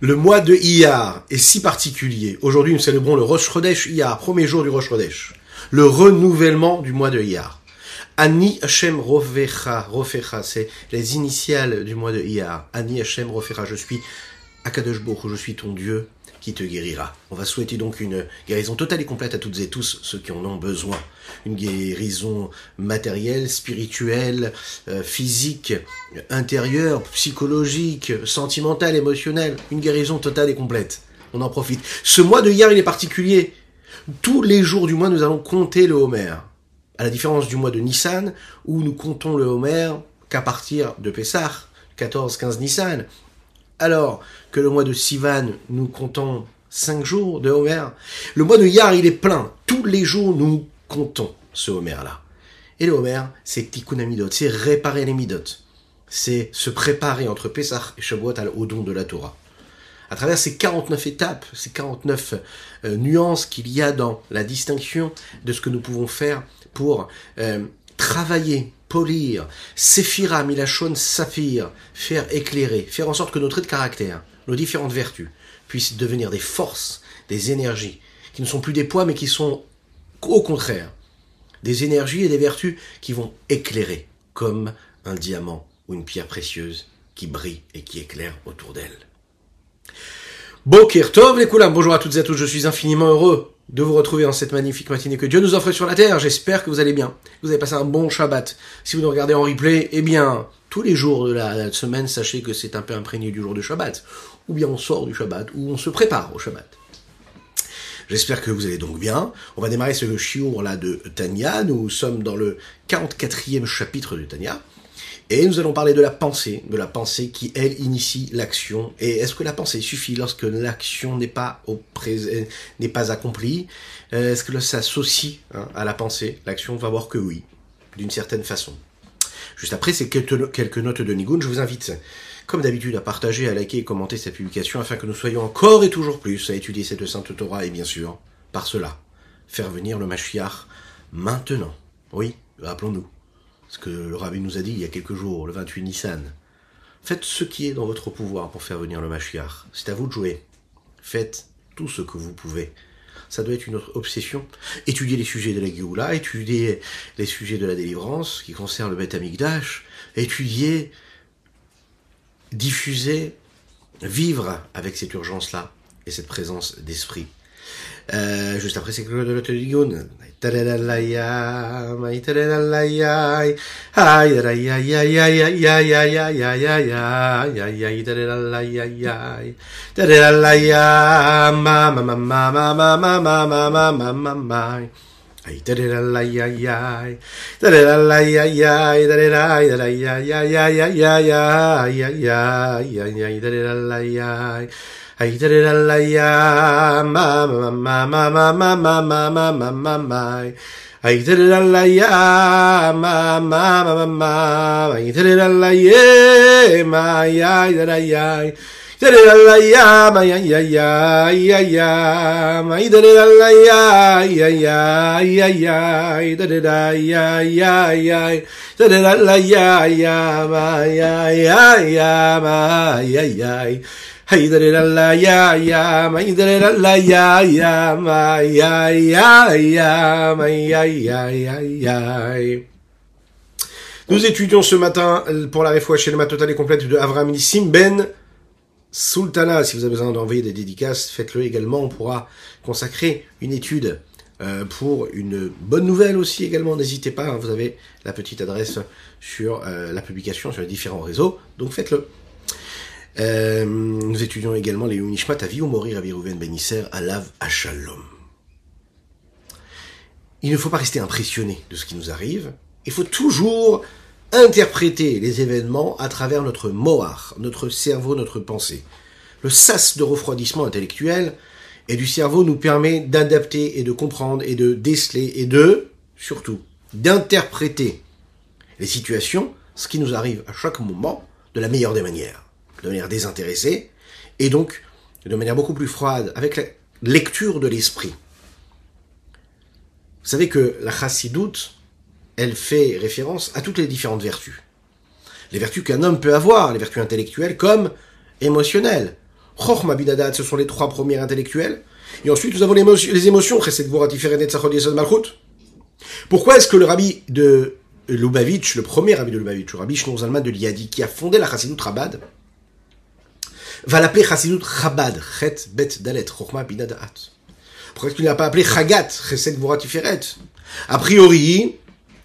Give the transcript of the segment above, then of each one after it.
Le mois de Iyar est si particulier. Aujourd'hui, nous célébrons le Rosh Chodesh Iyar, premier jour du Rosh Chodesh. Le renouvellement du mois de Iyar. Ani Hashem Rofecha, Rofecha, c'est les initiales du mois de Iyar. Ani Hashem Rofecha, je suis Akadosh je suis ton Dieu te guérira. On va souhaiter donc une guérison totale et complète à toutes et tous ceux qui en ont besoin. Une guérison matérielle, spirituelle, euh, physique, intérieure, psychologique, sentimentale, émotionnelle. Une guérison totale et complète. On en profite. Ce mois de hier, il est particulier. Tous les jours du mois, nous allons compter le Homer. À la différence du mois de Nissan, où nous comptons le Homer qu'à partir de Pessah, 14-15 Nissan, alors que le mois de Sivan, nous comptons cinq jours de Homer. Le mois de Yar, il est plein. Tous les jours, nous comptons ce Homer-là. Et le Homer, c'est Tikkun Amidot, c'est réparer les Midot. C'est se préparer entre Pessah et Shavuot au don de la Torah. À travers ces 49 étapes, ces 49 euh, nuances qu'il y a dans la distinction de ce que nous pouvons faire pour euh, travailler polir, séphira, milachon, saphir, faire éclairer, faire en sorte que nos traits de caractère, nos différentes vertus, puissent devenir des forces, des énergies, qui ne sont plus des poids, mais qui sont au contraire des énergies et des vertus qui vont éclairer, comme un diamant ou une pierre précieuse qui brille et qui éclaire autour d'elle. Boker Tov les bonjour à toutes et à tous, je suis infiniment heureux de vous retrouver en cette magnifique matinée que Dieu nous offre sur la terre. J'espère que vous allez bien, vous avez passé un bon Shabbat. Si vous nous regardez en replay, eh bien, tous les jours de la semaine, sachez que c'est un peu imprégné du jour de Shabbat. Ou bien on sort du Shabbat, ou on se prépare au Shabbat. J'espère que vous allez donc bien. On va démarrer ce chiour là de Tania. Nous sommes dans le 44e chapitre de Tania. Et nous allons parler de la pensée, de la pensée qui, elle, initie l'action. Et est-ce que la pensée suffit lorsque l'action n'est pas n'est pas accomplie? Euh, Est-ce que ça s'associe hein, à la pensée? L'action va voir que oui, d'une certaine façon. Juste après ces quelques, notes de Nigun, je vous invite, comme d'habitude, à partager, à liker et commenter cette publication afin que nous soyons encore et toujours plus à étudier cette sainte Torah et bien sûr, par cela, faire venir le Mashiach maintenant. Oui, rappelons-nous ce que le rabbi nous a dit il y a quelques jours, le 28 Nissan. Faites ce qui est dans votre pouvoir pour faire venir le Mashiach. C'est à vous de jouer. Faites tout ce que vous pouvez. Ça doit être une autre obsession. Étudier les sujets de la Géoula, étudier les sujets de la délivrance qui concernent le Beth Amikdash, étudier, diffuser, vivre avec cette urgence-là et cette présence d'esprit. Euh, juste après, c'est que de l'Oteligun. Ay, I did it all ya ma ma ma ma ma, ma, ma, ma, ma, ma. I did it all ya ma ma, ya did I ya did it all ya ma ya ya ya ya ya I did it all ya ya ya ya ya I did it ya ya ya did it all ya ya ma ya ya ya ma ya ya Ya Nous étudions ce matin pour la réfoua chez le total et complète de Avram Nissim Ben Sultana. Si vous avez besoin d'envoyer des dédicaces, faites-le également. On pourra consacrer une étude euh, pour une bonne nouvelle aussi également. N'hésitez pas, hein, vous avez la petite adresse sur euh, la publication sur les différents réseaux. Donc faites-le. Euh, nous étudions également les Unishmat à ou mourir à Virouven Benisser à Lav Shalom. Il ne faut pas rester impressionné de ce qui nous arrive. Il faut toujours interpréter les événements à travers notre mohar, notre cerveau, notre pensée. Le sas de refroidissement intellectuel et du cerveau nous permet d'adapter et de comprendre et de déceler et de, surtout, d'interpréter les situations, ce qui nous arrive à chaque moment, de la meilleure des manières de manière désintéressée, et donc de manière beaucoup plus froide, avec la lecture de l'esprit. Vous savez que la chassidoute, elle fait référence à toutes les différentes vertus. Les vertus qu'un homme peut avoir, les vertus intellectuelles comme émotionnelles. Chochma Binadat, ce sont les trois premiers intellectuels. Et ensuite, nous avons les émotions, les émotions. Pourquoi est-ce que le rabbi de Lubavitch, le premier rabbi de Lubavitch, le rabbi Zalman de Liadi, qui a fondé la Chassidut Chabad, va l'appeler Chassidut Chabad, Chet Bet Dalet, Chochma Binadat. Pourquoi est-ce qu'il n'a pas appelé Chagat, Chesed Tiferet? A priori,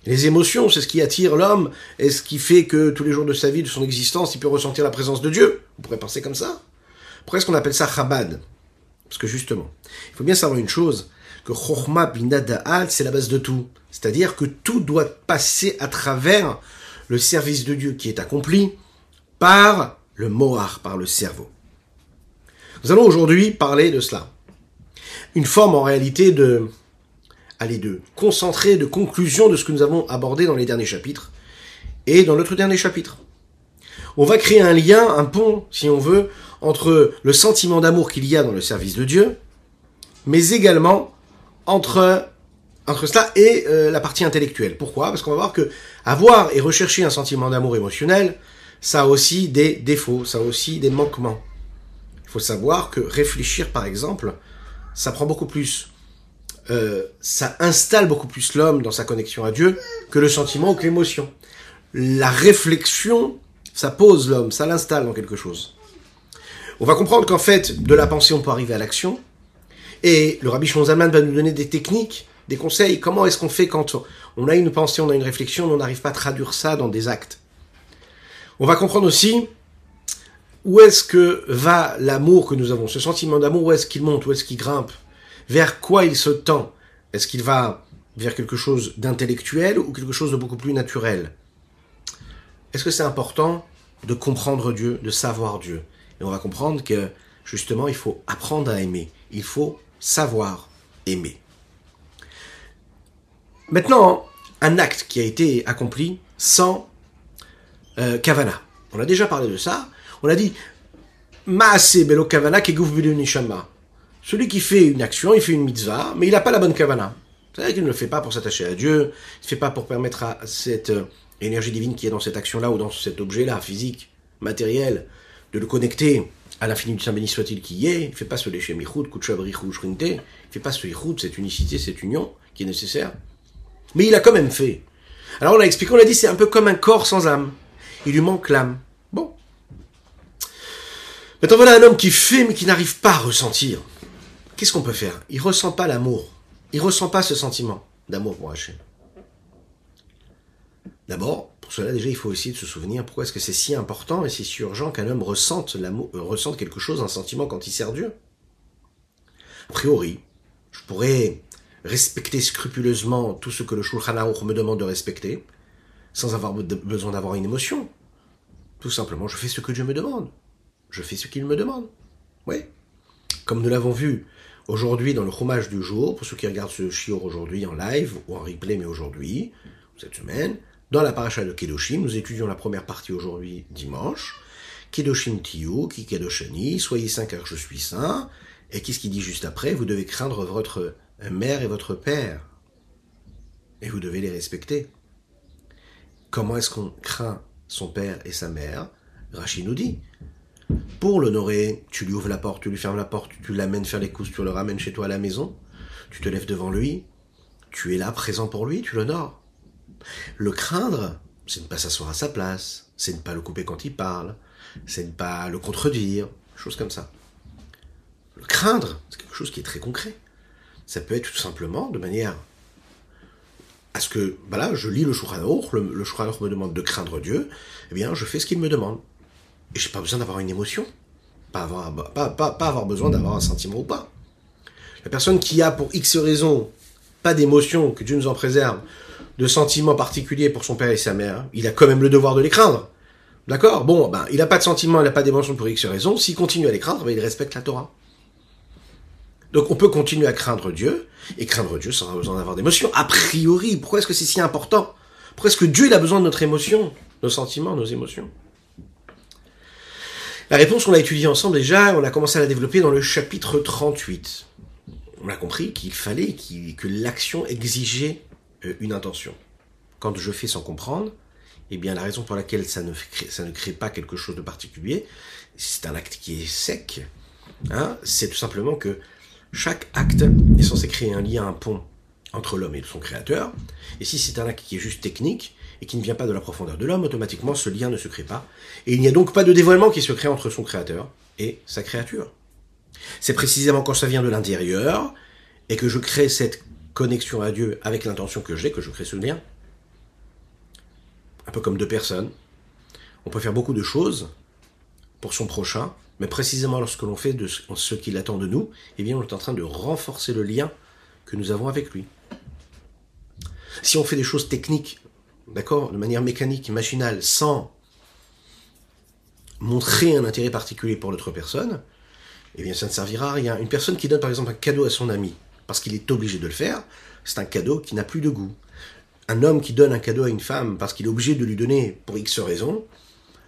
les émotions, c'est ce qui attire l'homme et ce qui fait que tous les jours de sa vie, de son existence, il peut ressentir la présence de Dieu. On pourrait penser comme ça. Pourquoi est-ce qu'on appelle ça Chabad? Parce que justement, il faut bien savoir une chose, que Chochma Binada'al, c'est la base de tout. C'est-à-dire que tout doit passer à travers le service de Dieu qui est accompli par le Mohar, par le cerveau. Nous allons aujourd'hui parler de cela. Une forme en réalité de allez, de concentrer, de conclusion de ce que nous avons abordé dans les derniers chapitres et dans notre dernier chapitre. On va créer un lien, un pont, si on veut, entre le sentiment d'amour qu'il y a dans le service de Dieu, mais également entre, entre cela et euh, la partie intellectuelle. Pourquoi? Parce qu'on va voir que avoir et rechercher un sentiment d'amour émotionnel, ça a aussi des défauts, ça a aussi des manquements. Il faut savoir que réfléchir, par exemple, ça prend beaucoup plus euh, ça installe beaucoup plus l'homme dans sa connexion à Dieu que le sentiment ou que l'émotion. La réflexion, ça pose l'homme, ça l'installe dans quelque chose. On va comprendre qu'en fait, de la pensée, on peut arriver à l'action. Et le Rabbi Shimon va nous donner des techniques, des conseils. Comment est-ce qu'on fait quand on a une pensée, on a une réflexion, mais on n'arrive pas à traduire ça dans des actes? On va comprendre aussi où est-ce que va l'amour que nous avons, ce sentiment d'amour, où est-ce qu'il monte, où est-ce qu'il grimpe vers quoi il se tend Est-ce qu'il va vers quelque chose d'intellectuel ou quelque chose de beaucoup plus naturel? Est-ce que c'est important de comprendre Dieu, de savoir Dieu? Et on va comprendre que justement, il faut apprendre à aimer. Il faut savoir aimer. Maintenant, un acte qui a été accompli sans euh, kavana. On a déjà parlé de ça. On a dit Maase belo kavana ke nishama. Celui qui fait une action, il fait une mitzvah, mais il n'a pas la bonne kavana. C'est-à-dire qu'il ne le fait pas pour s'attacher à Dieu, il ne le fait pas pour permettre à cette euh, énergie divine qui est dans cette action-là ou dans cet objet-là, physique, matériel, de le connecter à l'infini du Saint béni soit-il qui y est. Il ne fait pas ce léché michoud, kuchabrichou, shrinte. Il ne fait pas ce yichoud, cette unicité, cette union qui est nécessaire. Mais il a quand même fait. Alors on a expliqué, on a dit c'est un peu comme un corps sans âme. Il lui manque l'âme. Bon. Maintenant voilà un homme qui fait mais qui n'arrive pas à ressentir qu'est-ce qu'on peut faire? Il ressent pas l'amour. Il ressent pas ce sentiment d'amour pour Hachem. D'abord, pour cela déjà, il faut de se souvenir pourquoi est-ce que c'est si important et si urgent qu'un homme euh, ressente quelque chose, un sentiment quand il sert Dieu. A priori, je pourrais respecter scrupuleusement tout ce que le Shulchan Aruch me demande de respecter, sans avoir besoin d'avoir une émotion. Tout simplement, je fais ce que Dieu me demande. Je fais ce qu'il me demande. Oui. Comme nous l'avons vu Aujourd'hui, dans le chômage du jour, pour ceux qui regardent ce shiur aujourd'hui en live ou en replay, mais aujourd'hui, cette semaine, dans la paracha de Kedoshim, nous étudions la première partie aujourd'hui, dimanche. Kedoshim Tiyu, Ki Kedoshani, soyez saints car je suis saint. Et qu'est-ce qu'il dit juste après? Vous devez craindre votre mère et votre père. Et vous devez les respecter. Comment est-ce qu'on craint son père et sa mère? Rachid nous dit pour l'honorer, tu lui ouvres la porte, tu lui fermes la porte, tu l'amènes faire les courses, tu le ramènes chez toi à la maison, tu te lèves devant lui, tu es là présent pour lui, tu l'honores. Le craindre, c'est ne pas s'asseoir à sa place, c'est ne pas le couper quand il parle, c'est ne pas le contredire, choses comme ça. Le craindre, c'est quelque chose qui est très concret. Ça peut être tout simplement de manière à ce que, voilà, je lis le Shulchan le, le me demande de craindre Dieu, eh bien, je fais ce qu'il me demande. Et j'ai pas besoin d'avoir une émotion. Pas avoir, pas, pas, pas avoir besoin d'avoir un sentiment ou pas. La personne qui a pour X raison pas d'émotion, que Dieu nous en préserve, de sentiments particuliers pour son père et sa mère, il a quand même le devoir de les craindre. D'accord? Bon, ben, il n'a pas de sentiment, il n'a pas d'émotion pour X raison. S'il continue à les craindre, ben, il respecte la Torah. Donc on peut continuer à craindre Dieu, et craindre Dieu sans avoir besoin d'avoir d'émotion. A priori, pourquoi est-ce que c'est si important? Pourquoi est-ce que Dieu a besoin de notre émotion, nos sentiments, nos émotions? La réponse, on l'a étudiée ensemble déjà, on a commencé à la développer dans le chapitre 38. On a compris qu'il fallait que l'action exigeait euh, une intention. Quand je fais sans comprendre, eh bien la raison pour laquelle ça ne, crée, ça ne crée pas quelque chose de particulier, c'est un acte qui est sec, hein, c'est tout simplement que chaque acte est censé créer un lien, un pont entre l'homme et son créateur. Et si c'est un acte qui est juste technique et qui ne vient pas de la profondeur de l'homme, automatiquement ce lien ne se crée pas. Et il n'y a donc pas de dévoilement qui se crée entre son créateur et sa créature. C'est précisément quand ça vient de l'intérieur et que je crée cette connexion à Dieu avec l'intention que j'ai que je crée ce lien. Un peu comme deux personnes. On peut faire beaucoup de choses pour son prochain, mais précisément lorsque l'on fait de ce qu'il attend de nous, eh bien on est en train de renforcer le lien que nous avons avec lui. Si on fait des choses techniques, d'accord, de manière mécanique, machinale, sans montrer un intérêt particulier pour l'autre personne, eh bien ça ne servira à rien. Une personne qui donne par exemple un cadeau à son ami, parce qu'il est obligé de le faire, c'est un cadeau qui n'a plus de goût. Un homme qui donne un cadeau à une femme parce qu'il est obligé de lui donner pour X raison,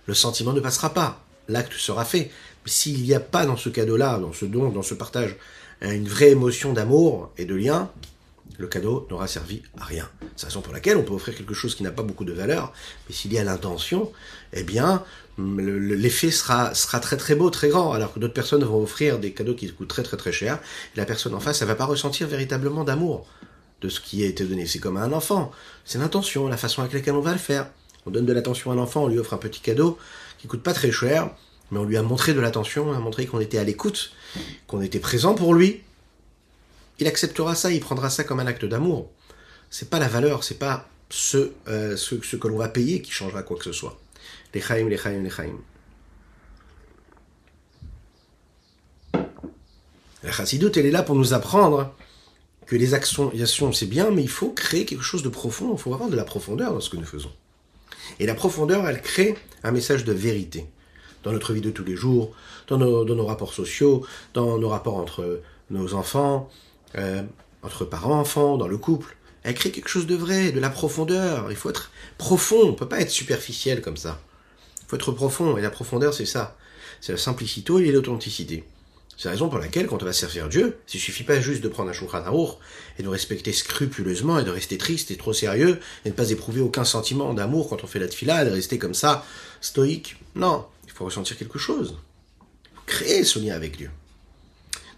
le sentiment ne passera pas. L'acte sera fait. S'il n'y a pas dans ce cadeau-là, dans ce don, dans ce partage, une vraie émotion d'amour et de lien, le cadeau n'aura servi à rien. C'est la raison pour laquelle on peut offrir quelque chose qui n'a pas beaucoup de valeur, mais s'il y a l'intention, eh bien, l'effet sera, très très beau, très grand, alors que d'autres personnes vont offrir des cadeaux qui coûtent très très très cher, et la personne en face, elle va pas ressentir véritablement d'amour de ce qui a été donné. C'est comme à un enfant. C'est l'intention, la façon avec laquelle on va le faire. On donne de l'attention à un enfant, on lui offre un petit cadeau qui coûte pas très cher, mais on lui a montré de l'attention, on a montré qu'on était à l'écoute, qu'on était présent pour lui, il acceptera ça, il prendra ça comme un acte d'amour. C'est pas la valeur, c'est pas ce, euh, ce, que l'on va payer qui changera quoi que ce soit. Les chaim, les chaim, les chaim. La chassidoute, elle est là pour nous apprendre que les actions, c'est bien, mais il faut créer quelque chose de profond, il faut avoir de la profondeur dans ce que nous faisons. Et la profondeur, elle crée un message de vérité dans notre vie de tous les jours, dans nos, rapports sociaux, dans nos rapports entre nos enfants, euh, entre parents-enfants, dans le couple. Elle crée quelque chose de vrai, de la profondeur. Il faut être profond, on ne peut pas être superficiel comme ça. Il faut être profond, et la profondeur, c'est ça. C'est la simplicité et l'authenticité. C'est la raison pour laquelle, quand on va servir Dieu, il suffit pas juste de prendre un Shulchan et de respecter scrupuleusement et de rester triste et trop sérieux et de ne pas éprouver aucun sentiment d'amour quand on fait la tefila, de rester comme ça, stoïque. Non, il faut ressentir quelque chose. Créer ce lien avec Dieu.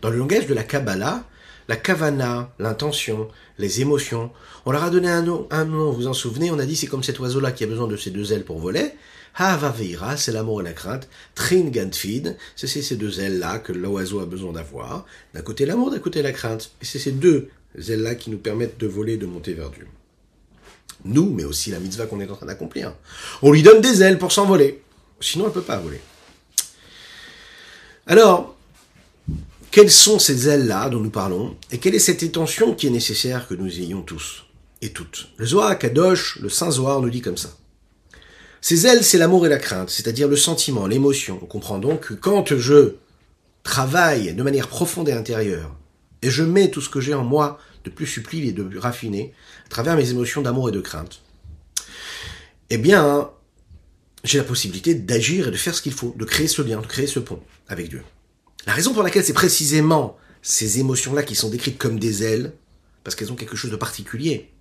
Dans le langage de la Kabbalah, la kavana, l'intention, les émotions, on leur a donné un nom, un nom, vous vous en souvenez, on a dit c'est comme cet oiseau-là qui a besoin de ses deux ailes pour voler. Havaveira, c'est l'amour et la crainte. Tringantfid, c'est ces deux ailes-là que l'oiseau a besoin d'avoir. D'un côté l'amour, d'un côté la crainte. Et c'est ces deux ailes-là qui nous permettent de voler, de monter vers Dieu. Nous, mais aussi la mitzvah qu'on est en train d'accomplir. On lui donne des ailes pour s'envoler. Sinon, elle ne peut pas voler. Alors, quelles sont ces ailes-là dont nous parlons Et quelle est cette intention qui est nécessaire que nous ayons tous et toutes? Le Zohar Kadosh, le Saint Zohar nous dit comme ça. Ces ailes, c'est l'amour et la crainte, c'est-à-dire le sentiment, l'émotion. On comprend donc que quand je travaille de manière profonde et intérieure, et je mets tout ce que j'ai en moi de plus subtil et de plus raffiné, à travers mes émotions d'amour et de crainte, eh bien, j'ai la possibilité d'agir et de faire ce qu'il faut, de créer ce lien, de créer ce pont avec Dieu. La raison pour laquelle c'est précisément ces émotions-là qui sont décrites comme des ailes, parce qu'elles ont quelque chose de particulier.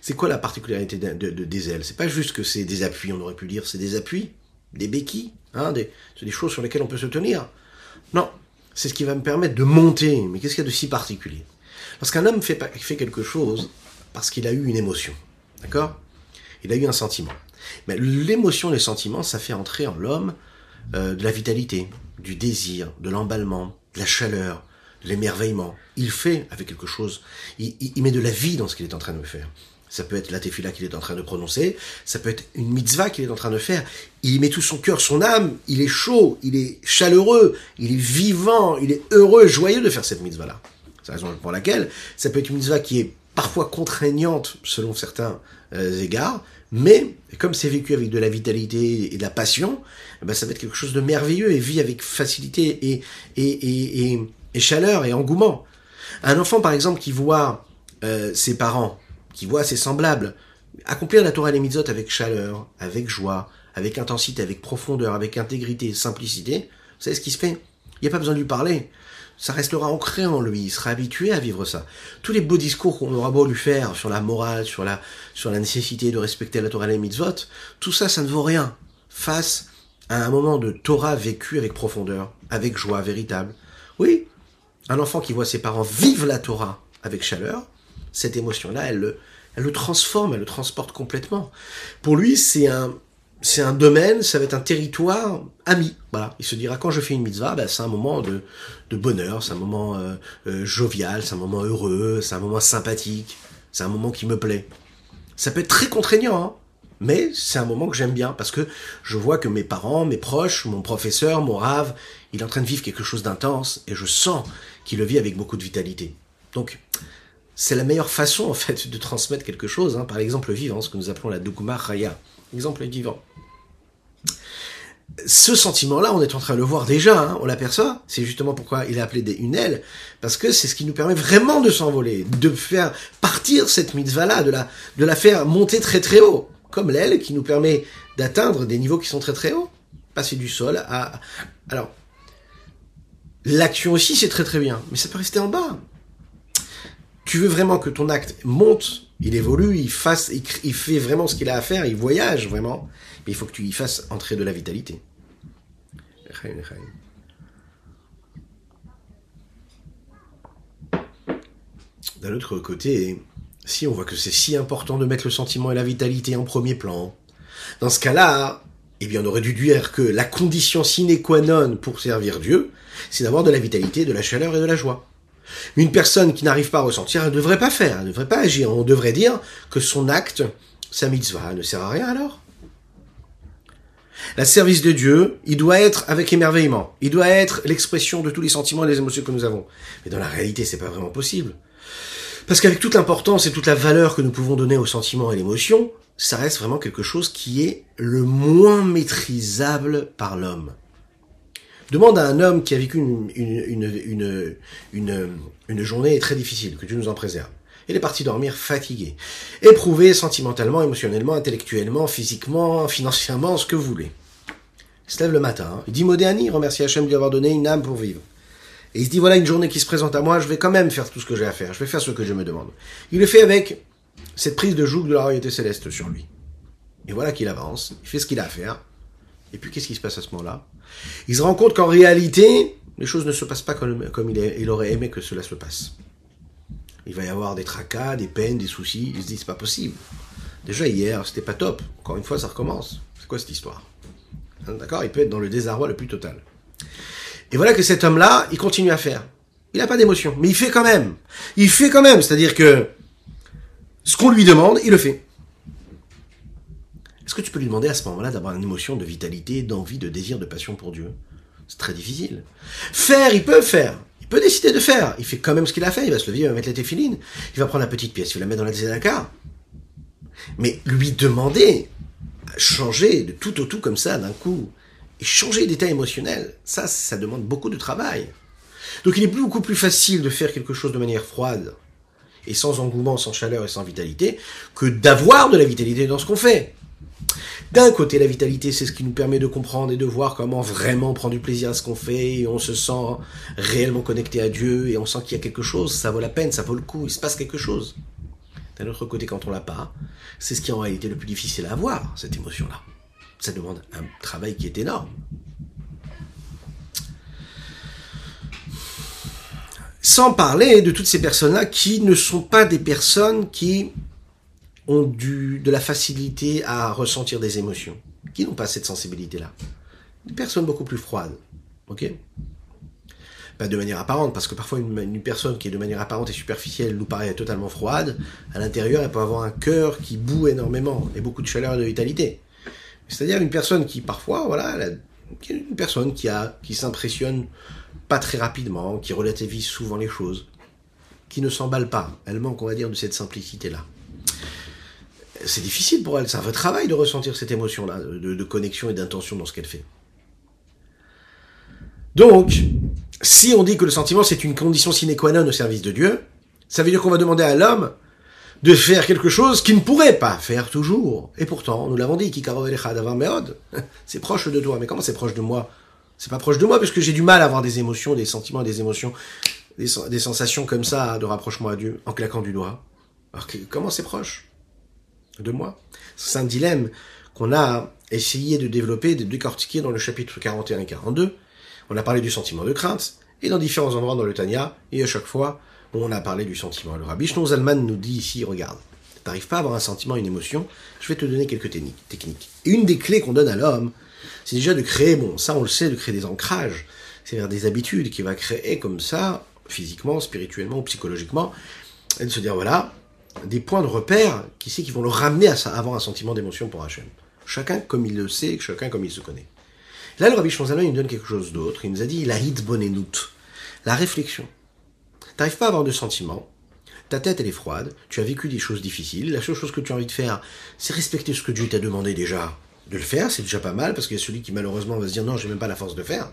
C'est quoi la particularité de, des ailes? C'est pas juste que c'est des appuis, on aurait pu dire c'est des appuis, des béquilles, hein, des, c'est des choses sur lesquelles on peut se tenir. Non, c'est ce qui va me permettre de monter. Mais qu'est-ce qu'il y a de si particulier? Lorsqu'un homme fait, fait quelque chose parce qu'il a eu une émotion, d'accord? Il a eu un sentiment. Mais l'émotion, le sentiment, ça fait entrer en l'homme euh, de la vitalité, du désir, de l'emballement, de la chaleur, de l'émerveillement. Il fait avec quelque chose, il, met de la vie dans ce qu'il est en train de faire. Ça peut être la tefila qu'il est en train de prononcer, ça peut être une mitzvah qu'il est en train de faire. Il met tout son cœur, son âme, il est chaud, il est chaleureux, il est vivant, il est heureux, joyeux de faire cette mitzvah-là. C'est la raison pour laquelle ça peut être une mitzvah qui est parfois contraignante selon certains euh, égards, mais comme c'est vécu avec de la vitalité et de la passion, eh ben ça va être quelque chose de merveilleux et vit avec facilité et, et, et, et chaleur et engouement. Un enfant, par exemple, qui voit euh, ses parents, qui voit ses semblables accomplir la Torah et les avec chaleur, avec joie, avec intensité, avec profondeur, avec intégrité, simplicité, vous savez ce qui se fait? Il n'y a pas besoin de lui parler ça restera ancré en lui, il sera habitué à vivre ça. Tous les beaux discours qu'on aura beau lui faire sur la morale, sur la, sur la nécessité de respecter la Torah et les mitzvot, tout ça, ça ne vaut rien face à un moment de Torah vécu avec profondeur, avec joie véritable. Oui, un enfant qui voit ses parents vivre la Torah avec chaleur, cette émotion-là, elle le, elle le transforme, elle le transporte complètement. Pour lui, c'est un, c'est un domaine, ça va être un territoire ami. Voilà, il se dira quand je fais une mitzvah, ben, c'est un moment de, bonheur, c'est un moment euh, euh, jovial, c'est un moment heureux, c'est un moment sympathique, c'est un moment qui me plaît. Ça peut être très contraignant, hein, mais c'est un moment que j'aime bien parce que je vois que mes parents, mes proches, mon professeur, mon rave, il est en train de vivre quelque chose d'intense et je sens qu'il le vit avec beaucoup de vitalité. Donc, c'est la meilleure façon en fait de transmettre quelque chose, hein, par l'exemple vivant, ce que nous appelons la Dugma Raya, exemple vivant. Ce sentiment-là, on est en train de le voir déjà, hein, on l'aperçoit. C'est justement pourquoi il est appelé des unelles, parce que c'est ce qui nous permet vraiment de s'envoler, de faire partir cette mitzvah-là, de la, de la faire monter très très haut, comme l'aile qui nous permet d'atteindre des niveaux qui sont très très hauts, passer du sol à... Alors, l'action aussi c'est très très bien, mais ça peut rester en bas. Tu veux vraiment que ton acte monte, il évolue, il fasse, il, fait vraiment ce qu'il a à faire, il voyage vraiment, mais il faut que tu y fasses entrer de la vitalité. D'un autre côté, si on voit que c'est si important de mettre le sentiment et la vitalité en premier plan, dans ce cas-là, eh bien, on aurait dû dire que la condition sine qua non pour servir Dieu, c'est d'avoir de la vitalité, de la chaleur et de la joie. Une personne qui n'arrive pas à ressentir, elle ne devrait pas faire, elle ne devrait pas agir. On devrait dire que son acte, sa mitzvah, ne sert à rien alors? La service de Dieu, il doit être avec émerveillement. Il doit être l'expression de tous les sentiments et les émotions que nous avons. Mais dans la réalité, c'est pas vraiment possible. Parce qu'avec toute l'importance et toute la valeur que nous pouvons donner aux sentiments et l'émotion, ça reste vraiment quelque chose qui est le moins maîtrisable par l'homme. Demande à un homme qui a vécu une, une, une, une, journée très difficile, que Dieu nous en préserve. Il est parti dormir fatigué, éprouvé sentimentalement, émotionnellement, intellectuellement, physiquement, financièrement, ce que vous voulez. Il se lève le matin, hein. il dit Modéani, remercie Hachem de lui avoir donné une âme pour vivre. Et il se dit voilà une journée qui se présente à moi, je vais quand même faire tout ce que j'ai à faire, je vais faire ce que je me demande. Il le fait avec cette prise de joug de la royauté céleste sur lui. Et voilà qu'il avance, il fait ce qu'il a à faire. Et puis qu'est-ce qui se passe à ce moment-là? Il se rend compte qu'en réalité, les choses ne se passent pas comme, il, aurait aimé que cela se passe. Il va y avoir des tracas, des peines, des soucis. Il se dit, c'est pas possible. Déjà hier, c'était pas top. Encore une fois, ça recommence. C'est quoi cette histoire? Hein, D'accord? Il peut être dans le désarroi le plus total. Et voilà que cet homme-là, il continue à faire. Il n'a pas d'émotion, mais il fait quand même. Il fait quand même, c'est-à-dire que ce qu'on lui demande, il le fait. Est-ce que tu peux lui demander à ce moment-là d'avoir une émotion de vitalité, d'envie, de désir, de passion pour Dieu? C'est très difficile. Faire, il peut faire. Il peut décider de faire. Il fait quand même ce qu'il a fait. Il va se lever, il va mettre la téfiline. Il va prendre la petite pièce, il va la mettre dans la tzedaka. Mais lui demander, changer de tout au tout comme ça d'un coup, et changer d'état émotionnel, ça, ça demande beaucoup de travail. Donc il est beaucoup plus facile de faire quelque chose de manière froide, et sans engouement, sans chaleur et sans vitalité, que d'avoir de la vitalité dans ce qu'on fait. D'un côté, la vitalité, c'est ce qui nous permet de comprendre et de voir comment vraiment prendre du plaisir à ce qu'on fait, et on se sent réellement connecté à Dieu, et on sent qu'il y a quelque chose, ça vaut la peine, ça vaut le coup, il se passe quelque chose. D'un autre côté, quand on l'a pas, c'est ce qui est en réalité le plus difficile à avoir, cette émotion-là. Ça demande un travail qui est énorme. Sans parler de toutes ces personnes-là qui ne sont pas des personnes qui ont du, de la facilité à ressentir des émotions, qui n'ont pas cette sensibilité-là. Des personnes beaucoup plus froides. Ok? Pas de manière apparente, parce que parfois une, personne qui est de manière apparente et superficielle nous paraît totalement froide, à l'intérieur, elle peut avoir un cœur qui boue énormément et beaucoup de chaleur et de vitalité. C'est-à-dire une personne qui parfois, voilà, une personne qui qui s'impressionne pas très rapidement, qui relativise souvent les choses, qui ne s'emballe pas. Elle manque, on va dire, de cette simplicité-là c'est difficile pour elle, c'est un vrai travail de ressentir cette émotion-là, de, connexion et d'intention dans ce qu'elle fait. Donc, si on dit que le sentiment c'est une condition sine qua non au service de Dieu, ça veut dire qu'on va demander à l'homme de faire quelque chose qu'il ne pourrait pas faire toujours. Et pourtant, nous l'avons dit, c'est proche de toi. Mais comment c'est proche de moi? C'est pas proche de moi parce que j'ai du mal à avoir des émotions, des sentiments, des émotions, des, des sensations comme ça de rapprochement à Dieu en claquant du doigt. Alors comment c'est proche? De moi. C'est un dilemme qu'on a essayé de développer, de décortiquer dans le chapitre 41 et 42. On a parlé du sentiment de crainte, et dans différents endroits dans le Tanya, et à chaque fois, on a parlé du sentiment. Le Rabbi Zalman nous dit ici, regarde, t'arrives pas à avoir un sentiment, une émotion, je vais te donner quelques techniques. Et une des clés qu'on donne à l'homme, c'est déjà de créer, bon, ça on le sait, de créer des ancrages, c'est-à-dire des habitudes qui va créer comme ça, physiquement, spirituellement psychologiquement, et de se dire, voilà, des points de repère qui qui vont le ramener à avoir un sentiment d'émotion pour Hachem. Chacun comme il le sait, chacun comme il se connaît. Là, le Rabbi Shonzalman, il nous donne quelque chose d'autre. Il nous a dit la hit bonenout, la réflexion. T'arrives pas à avoir de sentiments, ta tête elle est froide, tu as vécu des choses difficiles, la seule chose que tu as envie de faire, c'est respecter ce que Dieu t'a demandé déjà de le faire, c'est déjà pas mal, parce qu'il y a celui qui malheureusement va se dire non, j'ai même pas la force de faire.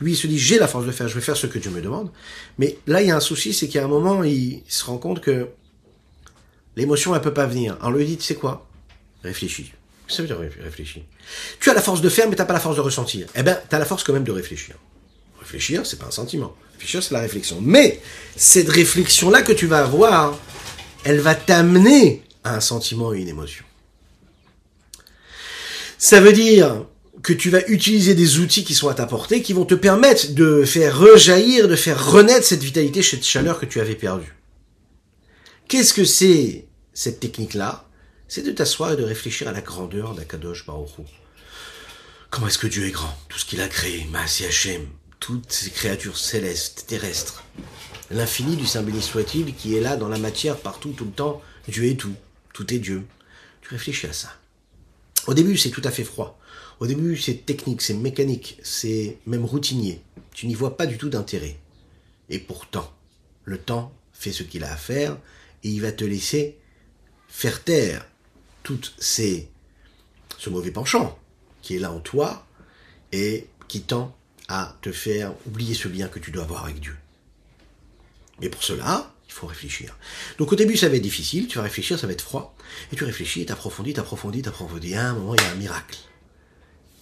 Lui, il se dit j'ai la force de faire, je vais faire ce que Dieu me demande. Mais là, il y a un souci, c'est qu'à un moment, il, se rend compte que l'émotion, elle peut pas venir. On lui dit, sais quoi? Réfléchis. Ça veut dire réfléchir. Tu as la force de faire, mais t'as pas la force de ressentir. Eh ben, tu as la force quand même de réfléchir. Réfléchir, c'est pas un sentiment. Réfléchir, c'est la réflexion. Mais cette réflexion-là que tu vas avoir, elle va t'amener à un sentiment et une émotion. Ça veut dire que tu vas utiliser des outils qui sont à ta portée, qui vont te permettre de faire rejaillir, de faire renaître cette vitalité, cette chaleur que tu avais perdue. Qu'est-ce que c'est cette technique-là c'est de t'asseoir et de réfléchir à la grandeur d'Akadosh Baruch Comment est-ce que Dieu est grand? Tout ce qu'il a créé, Maasi Hashem, toutes ces créatures célestes, terrestres. L'infini du Saint soit-il qui est là dans la matière, partout, tout le temps. Dieu est tout. Tout est Dieu. Tu réfléchis à ça. Au début, c'est tout à fait froid. Au début, c'est technique, c'est mécanique, c'est même routinier. Tu n'y vois pas du tout d'intérêt. Et pourtant, le temps fait ce qu'il a à faire et il va te laisser faire taire toutes ces, ce mauvais penchant qui est là en toi et qui tend à te faire oublier ce lien que tu dois avoir avec Dieu. Mais pour cela, il faut réfléchir. Donc au début, ça va être difficile, tu vas réfléchir, ça va être froid, et tu réfléchis, t'approfondis, t'approfondis, t'approfondis. À un moment, il y a un miracle.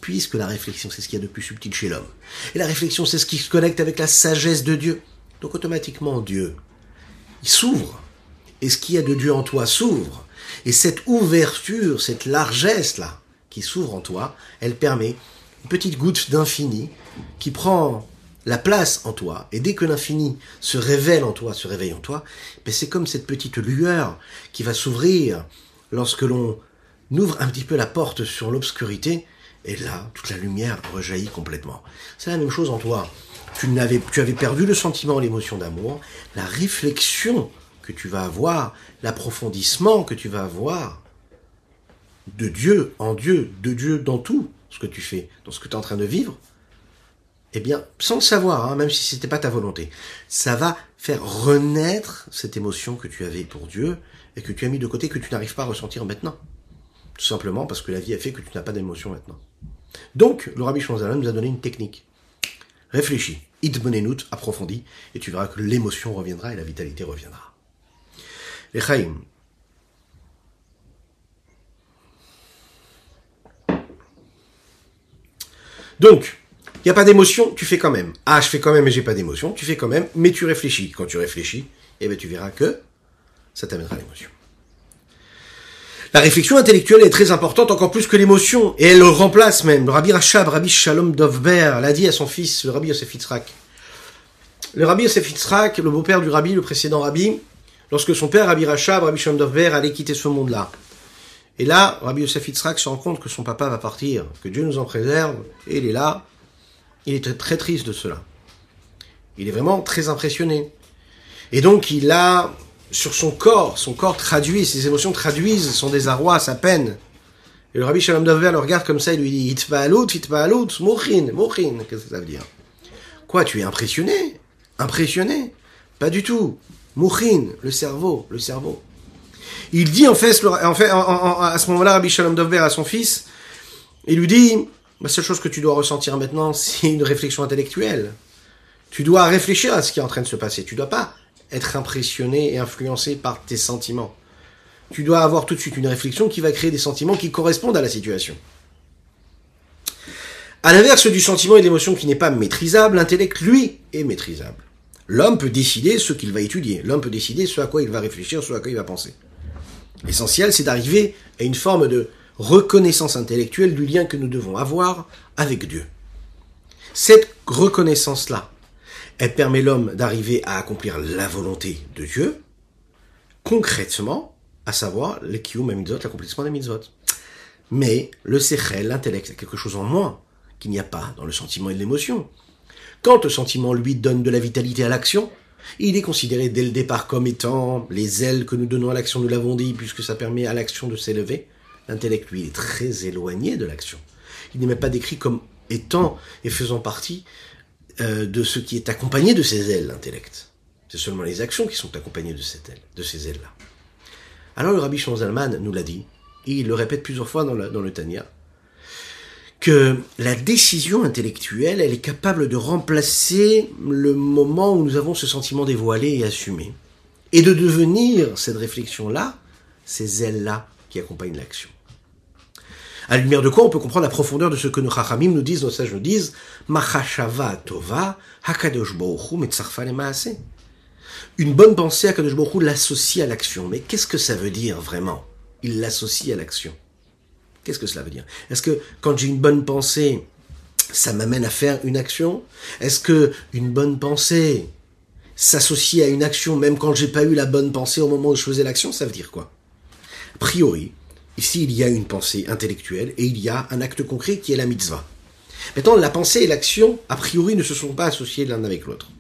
Puisque la réflexion, c'est ce qu'il y a de plus subtil chez l'homme. Et la réflexion, c'est ce qui se connecte avec la sagesse de Dieu. Donc automatiquement, Dieu, il s'ouvre. Et ce qu'il y a de Dieu en toi s'ouvre. Et cette ouverture, cette largesse-là, qui s'ouvre en toi, elle permet une petite goutte d'infini qui prend la place en toi. Et dès que l'infini se révèle en toi, se réveille en toi, ben c'est comme cette petite lueur qui va s'ouvrir lorsque l'on ouvre un petit peu la porte sur l'obscurité. Et là, toute la lumière rejaillit complètement. C'est la même chose en toi. Tu, tu avais perdu le sentiment, l'émotion d'amour. La réflexion que tu vas avoir, l'approfondissement que tu vas avoir de Dieu en Dieu, de Dieu dans tout ce que tu fais, dans ce que tu es en train de vivre, eh bien, sans le savoir, hein, même si ce n'était pas ta volonté, ça va faire renaître cette émotion que tu avais pour Dieu et que tu as mis de côté, que tu n'arrives pas à ressentir maintenant. Tout simplement parce que la vie a fait que tu n'as pas d'émotion maintenant. Donc, le Rabbi nous a donné une technique. Réfléchis, idbenenout, approfondis, et tu verras que l'émotion reviendra et la vitalité reviendra. Donc, il n'y a pas d'émotion, tu fais quand même. Ah, je fais quand même et j'ai pas d'émotion, tu fais quand même, mais tu réfléchis. Quand tu réfléchis, eh ben, tu verras que ça t'amènera l'émotion. La réflexion intellectuelle est très importante, encore plus que l'émotion, et elle le remplace même. Le Rabbi Rachab, Rabbi Shalom Dovber, l'a dit à son fils, le Rabbi Yosef. Le Rabbi Yosef le beau-père du Rabbi, le précédent Rabbi, lorsque son père, Rabbi Rachab, Rabbi Dovber, allait quitter ce monde-là. Et là, Rabbi Yosef Yitzhak se rend compte que son papa va partir, que Dieu nous en préserve, et il est là, il est très triste de cela. Il est vraiment très impressionné. Et donc il a sur son corps, son corps traduit, ses émotions traduisent son désarroi, sa peine. Et le rabbi Shalom Dover le regarde comme ça et lui dit Itfa'alut, Itfa'alut, Mochin, Mochin. Qu'est-ce que ça veut dire? Quoi, tu es impressionné? Impressionné? Pas du tout. Mochin, le cerveau, le cerveau. Il dit en fait, en fait à ce moment-là, Rabbi Shalom Dover à son fils, il lui dit la seule chose que tu dois ressentir maintenant, c'est une réflexion intellectuelle. Tu dois réfléchir à ce qui est en train de se passer. Tu dois pas être impressionné et influencé par tes sentiments. Tu dois avoir tout de suite une réflexion qui va créer des sentiments qui correspondent à la situation. À l'inverse du sentiment et de l'émotion qui n'est pas maîtrisable, l'intellect, lui, est maîtrisable. L'homme peut décider ce qu'il va étudier. L'homme peut décider ce à quoi il va réfléchir, ce à quoi il va penser. L'essentiel, c'est d'arriver à une forme de reconnaissance intellectuelle du lien que nous devons avoir avec Dieu. Cette reconnaissance-là, Elle permet l'homme d'arriver à accomplir la volonté de Dieu, concrètement, à savoir le mitzvot, l'accomplissement des mitzvot. Mais le sechel, l'intellect, c'est quelque chose en moins qu'il n'y a pas dans le sentiment et l'émotion. Quand le sentiment, lui, donne de la vitalité à l'action, il est considéré dès le départ comme étant les ailes que nous donnons à l'action, nous l'avons dit, puisque ça permet à l'action de s'élever. L'intellect, lui, est très éloigné de l'action. Il n'est même pas décrit comme étant et faisant partie euh, de ce qui est accompagné de ces ailes, l'intellect. C'est seulement les actions qui sont accompagnées de, ces ailes-là. Alors le rabbi Zalman nous l'a dit, et il le répète plusieurs fois dans, dans le Tanya, que la décision intellectuelle, elle est capable de remplacer le moment où nous avons ce sentiment dévoilé et assumé, et de devenir cette réflexion-là, ces ailes-là qui accompagnent l'action. À la lumière de quoi on peut comprendre la profondeur de ce que nos chachamim nous disent, nos sages nous disent, tova, hakadosh Une bonne pensée, Hakadosh Baruch l'associe à l'action. Mais qu'est-ce que ça veut dire vraiment? Il l'associe à l'action. Qu'est-ce que cela veut dire? Est-ce que quand j'ai une bonne pensée, ça m'amène à faire une action? Est-ce que une bonne pensée s'associe à une action même quand j'ai pas eu la bonne pensée au moment où je faisais l'action? Ça veut dire quoi? A priori, Ici, il y a une pensée intellectuelle et il y a un acte concret qui est la mitzvah. Maintenant, la pensée et l'action, a priori, ne se sont pas associés l'un avec l'autre.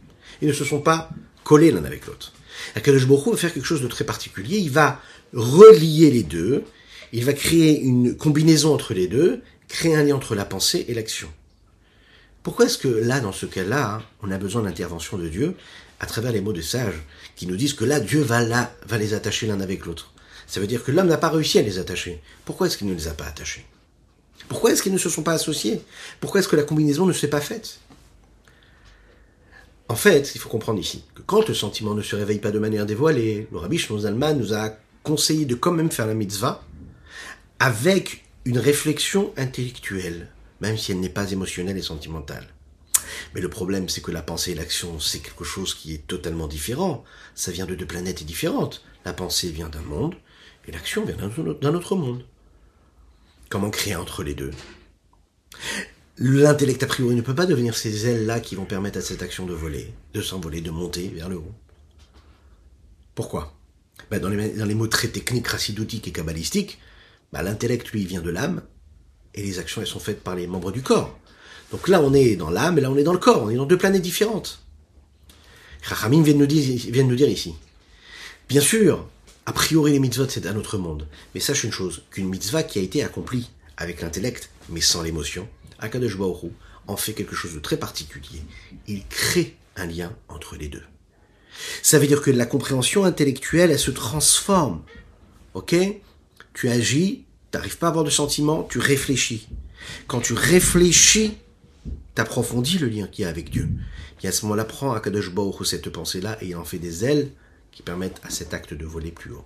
Ils ne se sont pas collés l'un avec l'autre. Akadosh Baruch va faire quelque chose de très particulier. Il va relier les deux. Il va créer une combinaison entre les deux, créer un lien entre la pensée et l'action. Pourquoi est-ce que là, dans ce cas-là, on a besoin d'intervention de Dieu à travers les mots de sages qui nous disent que là, Dieu va les attacher l'un avec l'autre? Ça veut dire que l'homme n'a pas réussi à les attacher. Pourquoi est-ce qu'il ne les a pas attachés? Pourquoi est-ce qu'ils ne se sont pas associés? Pourquoi est-ce que la combinaison ne s'est pas faite? En fait, il faut comprendre ici que quand le sentiment ne se réveille pas de manière dévoilée, le rabbi Shlomo nous a conseillé de quand même faire la mitzvah avec une réflexion intellectuelle, même si elle n'est pas émotionnelle et sentimentale. Mais le problème, c'est que la pensée et l'action, c'est quelque chose qui est totalement différent. Ça vient de deux planètes différentes. La pensée vient d'un monde, et l'action vient d'un autre monde. Comment créer entre les deux? L'intellect a priori ne peut pas devenir ces ailes-là qui vont permettre à cette action de voler, de s'envoler, de monter vers le haut. Pourquoi? Ben dans, les, mots très techniques, racidoutiques et kabbalistiques, ben l'intellect, lui, vient de l'âme, et les actions, elles sont faites par les membres du corps. Donc là, on est dans l'âme, et là, on est dans le corps, on est dans deux planètes différentes. Chachamim vient de nous dire ici. Bien sûr, a priori, les mitzvot, c'est un autre monde. Mais sache une chose, qu'une mitzvah qui a été accomplie avec l'intellect, mais sans l'émotion, Akadosh Baoru en fait quelque chose de très particulier. Il crée un lien entre les deux. Ça veut dire que la compréhension intellectuelle, elle se transforme. Ok? Tu agis, t'arrives pas à avoir de sentiments, tu réfléchis. Quand tu réfléchis, t'approfondis le lien qu'il y a avec Dieu. Et à ce moment-là, prend Akadosh Baoru cette pensée-là et il en fait des ailes qui permettent à cet acte de voler plus haut.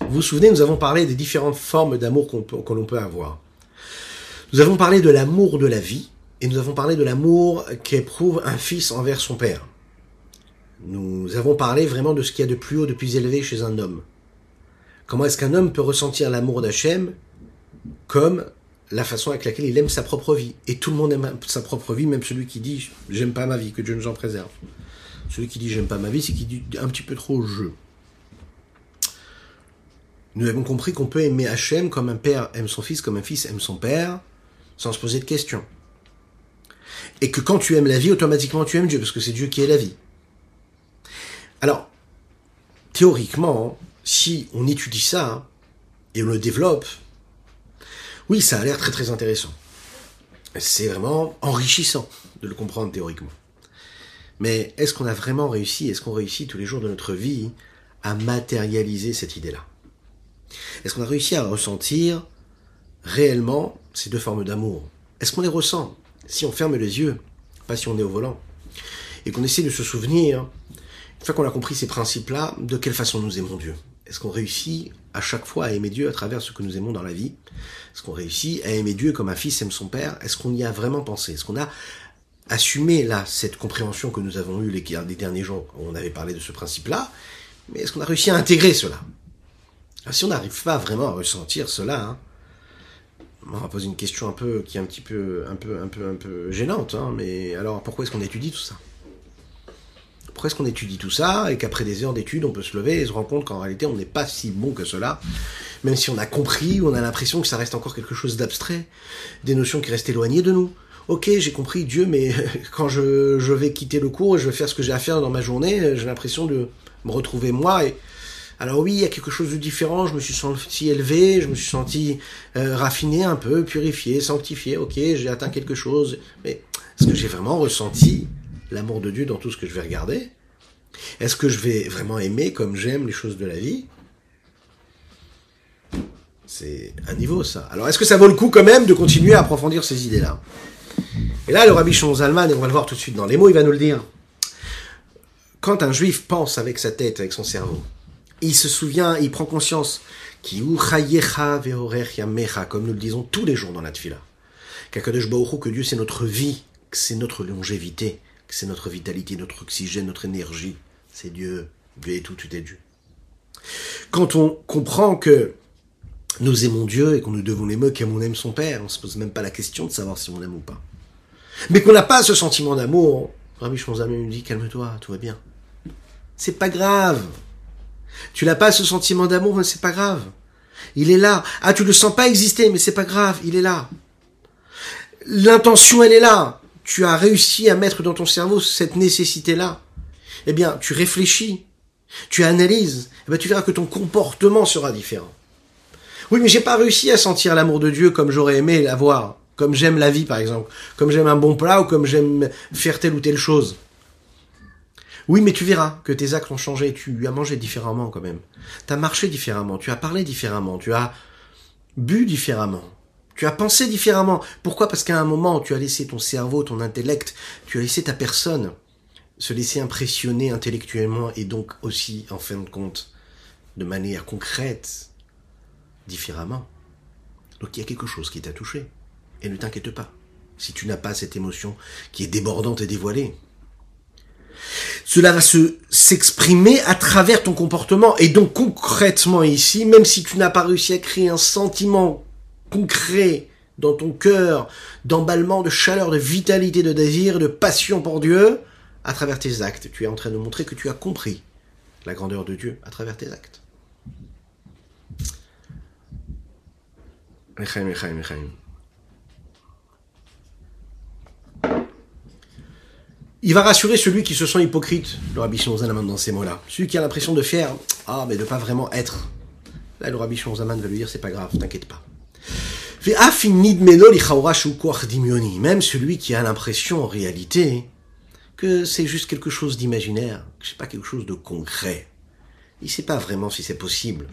Vous vous souvenez, nous avons parlé des différentes formes d'amour que l'on peut avoir. Nous avons parlé de l'amour de la vie et nous avons parlé de l'amour qu'éprouve un fils envers son père. Nous avons parlé vraiment de ce qu'il y a de plus haut, de plus élevé chez un homme. Comment est-ce qu'un homme peut ressentir l'amour d'Hachem comme la façon avec laquelle il aime sa propre vie? Et tout le monde aime sa propre vie, même celui qui dit j'aime pas ma vie, que Dieu nous en préserve. Celui qui dit j'aime pas ma vie, c'est qui dit un petit peu trop je. Nous avons compris qu'on peut aimer Hachem comme un père aime son fils, comme un fils aime son père, sans se poser de questions. Et que quand tu aimes la vie, automatiquement tu aimes Dieu, parce que c'est Dieu qui est la vie. Alors, théoriquement, si on étudie ça, et on le développe, oui, ça a l'air très très intéressant. C'est vraiment enrichissant de le comprendre théoriquement. Mais est-ce qu'on a vraiment réussi, est-ce qu'on réussit tous les jours de notre vie à matérialiser cette idée-là? Est-ce qu'on a réussi à ressentir réellement ces deux formes d'amour? Est-ce qu'on les ressent? Si on ferme les yeux, pas si on est au volant, et qu'on essaie de se souvenir, une fois qu'on a compris ces principes-là, de quelle façon nous aimons Dieu. Est-ce qu'on réussit à chaque fois à aimer Dieu à travers ce que nous aimons dans la vie? Est-ce qu'on réussit à aimer Dieu comme un fils aime son père? Est-ce qu'on y a vraiment pensé? Est-ce qu'on a assumé là cette compréhension que nous avons eue les, derniers jours? Où on avait parlé de ce principe-là Mais est-ce qu'on a réussi à intégrer cela? Si on n'arrive pas vraiment à ressentir cela, hein, on va poser une question un peu qui est un petit peu un peu un peu un peu gênante, hein, mais alors pourquoi est-ce qu'on étudie tout ça? Pourquoi est-ce qu'on étudie tout ça et qu'après des heures d'études on peut se lever et se rendre compte qu'en réalité on n'est pas si bon que cela, même si on a compris on a l'impression que ça reste encore quelque chose d'abstrait, des notions qui restent éloignées de nous. Ok, j'ai compris Dieu, mais quand je, je vais quitter le cours et je vais faire ce que j'ai à faire dans ma journée, j'ai l'impression de me retrouver moi et alors oui, il y a quelque chose de différent, je me suis senti élevé, je me suis senti euh, raffiné un peu, purifié, sanctifié, ok, j'ai atteint quelque chose, mais est-ce que j'ai vraiment ressenti l'amour de Dieu dans tout ce que je vais regarder? Est-ce que je vais vraiment aimer comme j'aime les choses de la vie? C'est un niveau ça. Alors est-ce que ça vaut le coup quand même de continuer à approfondir ces idées-là? Et là, le rabbi Zalman, et on va le voir tout de suite dans les mots, il va nous le dire. Quand un juif pense avec sa tête, avec son cerveau, il se souvient, il prend conscience, comme nous le disons tous les jours dans la tfila, que Dieu c'est notre vie, que c'est notre longévité, que c'est notre vitalité, notre oxygène, notre énergie. C'est Dieu, Dieu est tout, tout est Dieu. Quand on comprend que nous aimons Dieu et qu'on nous devons l'aimer comme on aime son Père, on se pose même pas la question de savoir si on l'aime ou pas. Mais qu'on n'a pas ce sentiment d'amour, Rabbi Shmonzam nous dit calme-toi, tout va bien. C'est pas grave. Tu n'as pas ce sentiment d'amour, mais c'est pas grave. Il est là. Ah, tu le sens pas exister, mais c'est pas grave, il est là. L'intention, elle est là. Tu as réussi à mettre dans ton cerveau cette nécessité-là. Eh bien, tu réfléchis, tu analyses, eh bien, tu verras que ton comportement sera différent. Oui, mais j'ai pas réussi à sentir l'amour de Dieu comme j'aurais aimé l'avoir, comme j'aime la vie, par exemple, comme j'aime un bon plat ou comme j'aime faire telle ou telle chose. Oui, mais tu verras que tes actes ont changé, tu as mangé différemment quand même. Tu as marché différemment, tu as parlé différemment, tu as bu différemment. Tu as pensé différemment. Pourquoi? Parce qu'à un moment, tu as laissé ton cerveau, ton intellect, tu as laissé ta personne se laisser impressionner intellectuellement et donc aussi, en fin de compte, de manière concrète, différemment. Donc il y a quelque chose qui t'a touché. Et ne t'inquiète pas, si tu n'as pas cette émotion qui est débordante et dévoilée. Cela va se s'exprimer à travers ton comportement. Et donc concrètement ici, même si tu n'as pas réussi à créer un sentiment concret dans ton cœur, d'emballement, de chaleur, de vitalité, de désir, de passion pour Dieu, à travers tes actes, tu es en train de montrer que tu as compris la grandeur de Dieu à travers tes actes. Il va rassurer celui qui se sent hypocrite, le Rabbi Zaman dans ces mots-là. Celui qui a l'impression de faire, ah, mais de pas vraiment être. Là, le Rabbi Zaman va lui dire, c'est pas grave, t'inquiète pas. Même celui qui a l'impression, en réalité, que c'est juste quelque chose d'imaginaire, que c'est pas quelque chose de concret. Il sait pas vraiment si c'est possible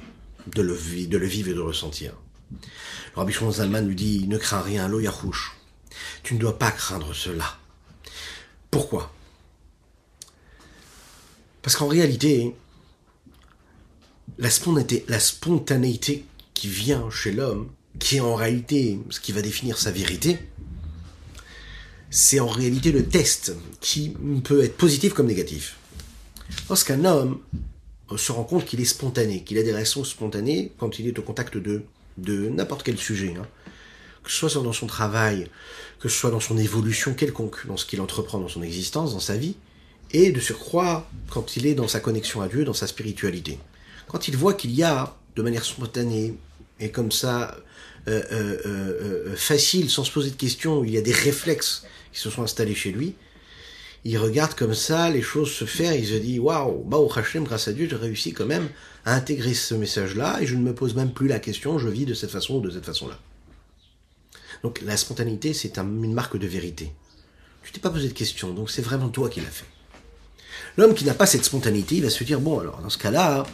de le, de le vivre et de le ressentir. Le Rabbi Zalman lui dit, ne crains rien, lo Tu ne dois pas craindre cela. Pourquoi? Parce qu'en réalité, la spontanéité, qui vient chez l'homme, qui est en réalité ce qui va définir sa vérité, c'est en réalité le test qui peut être positif comme négatif. Lorsqu'un homme se rend compte qu'il est spontané, qu'il a des réactions spontanées quand il est au contact de, de n'importe quel sujet, hein, que ce soit dans son travail, que ce soit dans son évolution quelconque, dans ce qu'il entreprend dans son existence, dans sa vie, et de surcroît quand il est dans sa connexion à Dieu, dans sa spiritualité. Quand il voit qu'il y a, de manière spontanée, et comme ça, euh, euh, euh, facile, sans se poser de questions, il y a des réflexes qui se sont installés chez lui, il regarde comme ça les choses se faire, il se dit waouh, bah au Hashem, grâce à Dieu, j'ai réussi quand même à intégrer ce message-là et je ne me pose même plus la question, je vis de cette façon ou de cette façon-là. Donc la spontanéité, c'est une marque de vérité. Tu t'es pas posé de questions, donc c'est vraiment toi qui l'as fait. L'homme qui n'a pas cette spontanéité, il va se dire, bon alors dans ce cas-là,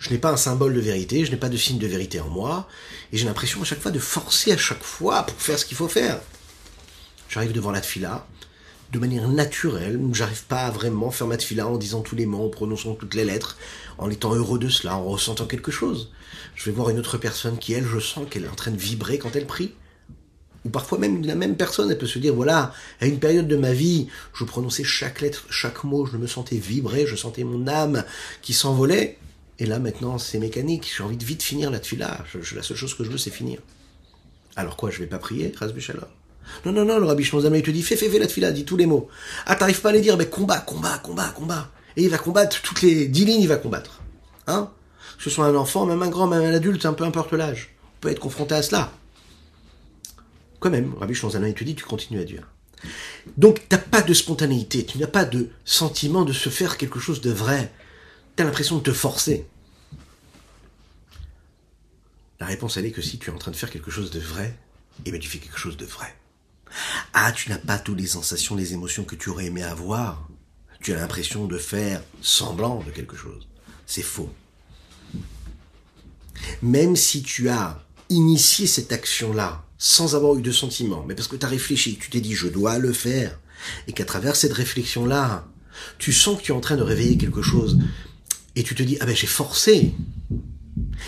je n'ai pas un symbole de vérité, je n'ai pas de signe de vérité en moi, et j'ai l'impression à chaque fois de forcer à chaque fois pour faire ce qu'il faut faire. J'arrive devant la tfila, de manière naturelle, j'arrive pas à vraiment faire ma tfila en disant tous les mots, en prononçant toutes les lettres, en étant heureux de cela, en ressentant quelque chose. Je vais voir une autre personne qui, elle, je sens qu'elle est en train de vibrer quand elle prie ou parfois même la même personne, elle peut se dire, voilà, à une période de ma vie, je prononçais chaque lettre, chaque mot, je me sentais vibrer, je sentais mon âme qui s'envolait. Et là, maintenant, c'est mécanique. J'ai envie de vite finir la tefila. Je, la seule chose que je veux, c'est finir. Alors quoi, je vais pas prier, Non, non, non, le Rabbi Shlomo il te dit, fais, fais, fais la tefila, dis tous les mots. Ah, t'arrives pas à les dire, mais combat, combat, combat, combat. Et il va combattre toutes les dix lignes, il va combattre. Hein? Que ce soit un enfant, même un grand, même un adulte, un peu importe l'âge. On peut être confronté à cela. Quand même, Rabbi Shlomo il te dit, tu continues à dire. Donc, t'as pas de spontanéité, tu n'as pas de sentiment de se faire quelque chose de vrai. Tu as l'impression de te forcer. La réponse, elle est que si tu es en train de faire quelque chose de vrai, eh bien, tu fais quelque chose de vrai. Ah, tu n'as pas toutes les sensations, les émotions que tu aurais aimé avoir. Tu as l'impression de faire semblant de quelque chose. C'est faux. Même si tu as initié cette action-là sans avoir eu de sentiment, mais parce que tu as réfléchi, tu t'es dit je dois le faire, et qu'à travers cette réflexion-là, tu sens que tu es en train de réveiller quelque chose, et tu te dis ah ben j'ai forcé,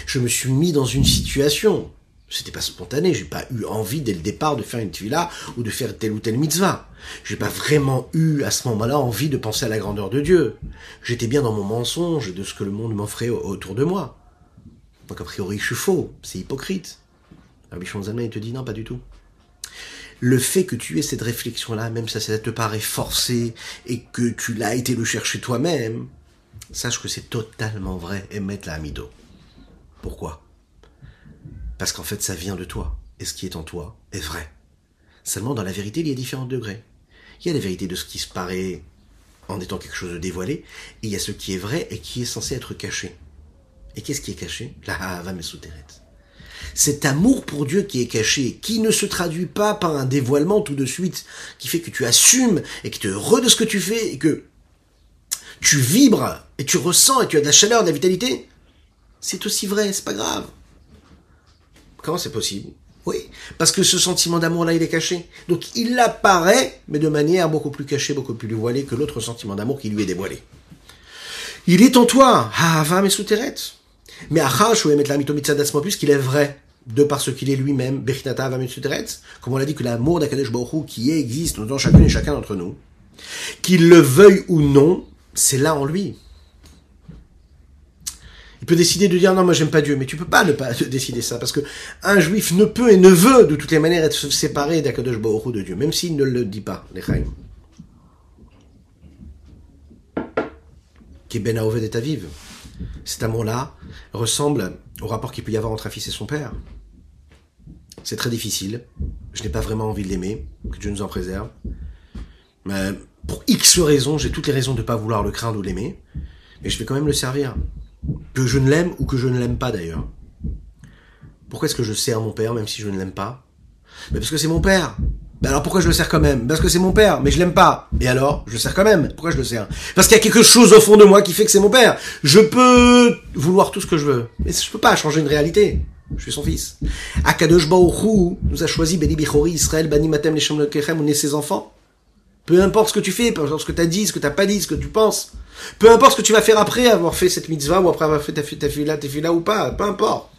je me suis mis dans une situation, c'était pas spontané, j'ai pas eu envie dès le départ de faire une tefila ou de faire telle ou telle mitzvah. J'ai pas vraiment eu à ce moment-là envie de penser à la grandeur de Dieu. J'étais bien dans mon mensonge de ce que le monde m'offrait autour de moi. Donc a priori je suis faux, c'est hypocrite. Rabbi Shonzalman, il te dit non, pas du tout. Le fait que tu aies cette réflexion-là, même si ça te paraît forcé et que tu l'as été le chercher toi-même, sache que c'est totalement vrai, et mettre la amido. Pourquoi? Parce qu'en fait, ça vient de toi. Et ce qui est en toi est vrai. Seulement, dans la vérité, il y a différents degrés. Il y a la vérité de ce qui se paraît en étant quelque chose de dévoilé, et il y a ce qui est vrai et qui est censé être caché. Et qu'est-ce qui est caché? La hava mesuteret cet amour pour Dieu qui est caché, qui ne se traduit pas par un dévoilement tout de suite, qui fait que tu assumes et que tu es heureux de ce que tu fais et que tu vibres et tu ressens et tu as de la chaleur, de la vitalité, c'est aussi vrai, c'est pas grave. Comment c'est possible? Oui, parce que ce sentiment d'amour-là, il est caché. Donc il apparaît, mais de manière beaucoup plus cachée, beaucoup plus voilée que l'autre sentiment d'amour qui lui est dévoilé. Il est en toi, Hava Mesuteret. Mais Achash ou Emet la puisqu'il est vrai, de par ce qu'il est lui-même, Bechinata comme on l'a dit que l'amour d'Akadesh Baruch qui existe dans chacun et chacun d'entre nous, qu'il le veuille ou non, c'est là en lui. Il peut décider de dire non, moi j'aime pas Dieu, mais tu peux pas ne pas décider ça, parce que un juif ne peut et ne veut de toutes les manières être séparé d'Akadosh Baruch de Dieu, même s'il ne le dit pas, les est Ben. Cet amour-là ressemble au rapport qu'il peut y avoir entre un fils et son père. C'est très difficile. Je n'ai pas vraiment envie de l'aimer. Que Dieu nous en préserve. Mais pour X raisons, j'ai toutes les raisons de ne pas vouloir le craindre ou l'aimer. Mais je vais quand même le servir. Que je ne l'aime ou que je ne l'aime pas d'ailleurs. Pourquoi est-ce que je sers mon père même si je ne l'aime pas? Mais parce que c'est mon père. Ben alors pourquoi je le sers quand même? Parce que c'est mon père, mais je l'aime pas. Et alors, je le sers quand même. Pourquoi je le sers? Parce qu'il y a quelque chose au fond de moi qui fait que c'est mon père. Je peux vouloir tout ce que je veux, mais je peux pas changer une réalité. Je suis son fils. Akadosh Baruch nous a choisi Beni Bichori Israël Bani Matem Leshem Kechem, on est ses enfants. Peu importe ce que tu fais, peu importe ce que tu as dit, ce que tu n'as pas dit, ce que tu penses. Peu importe ce que tu vas faire après avoir fait cette mitzvah ou après avoir fait ta, ta fila, ta fila ou pas, peu importe.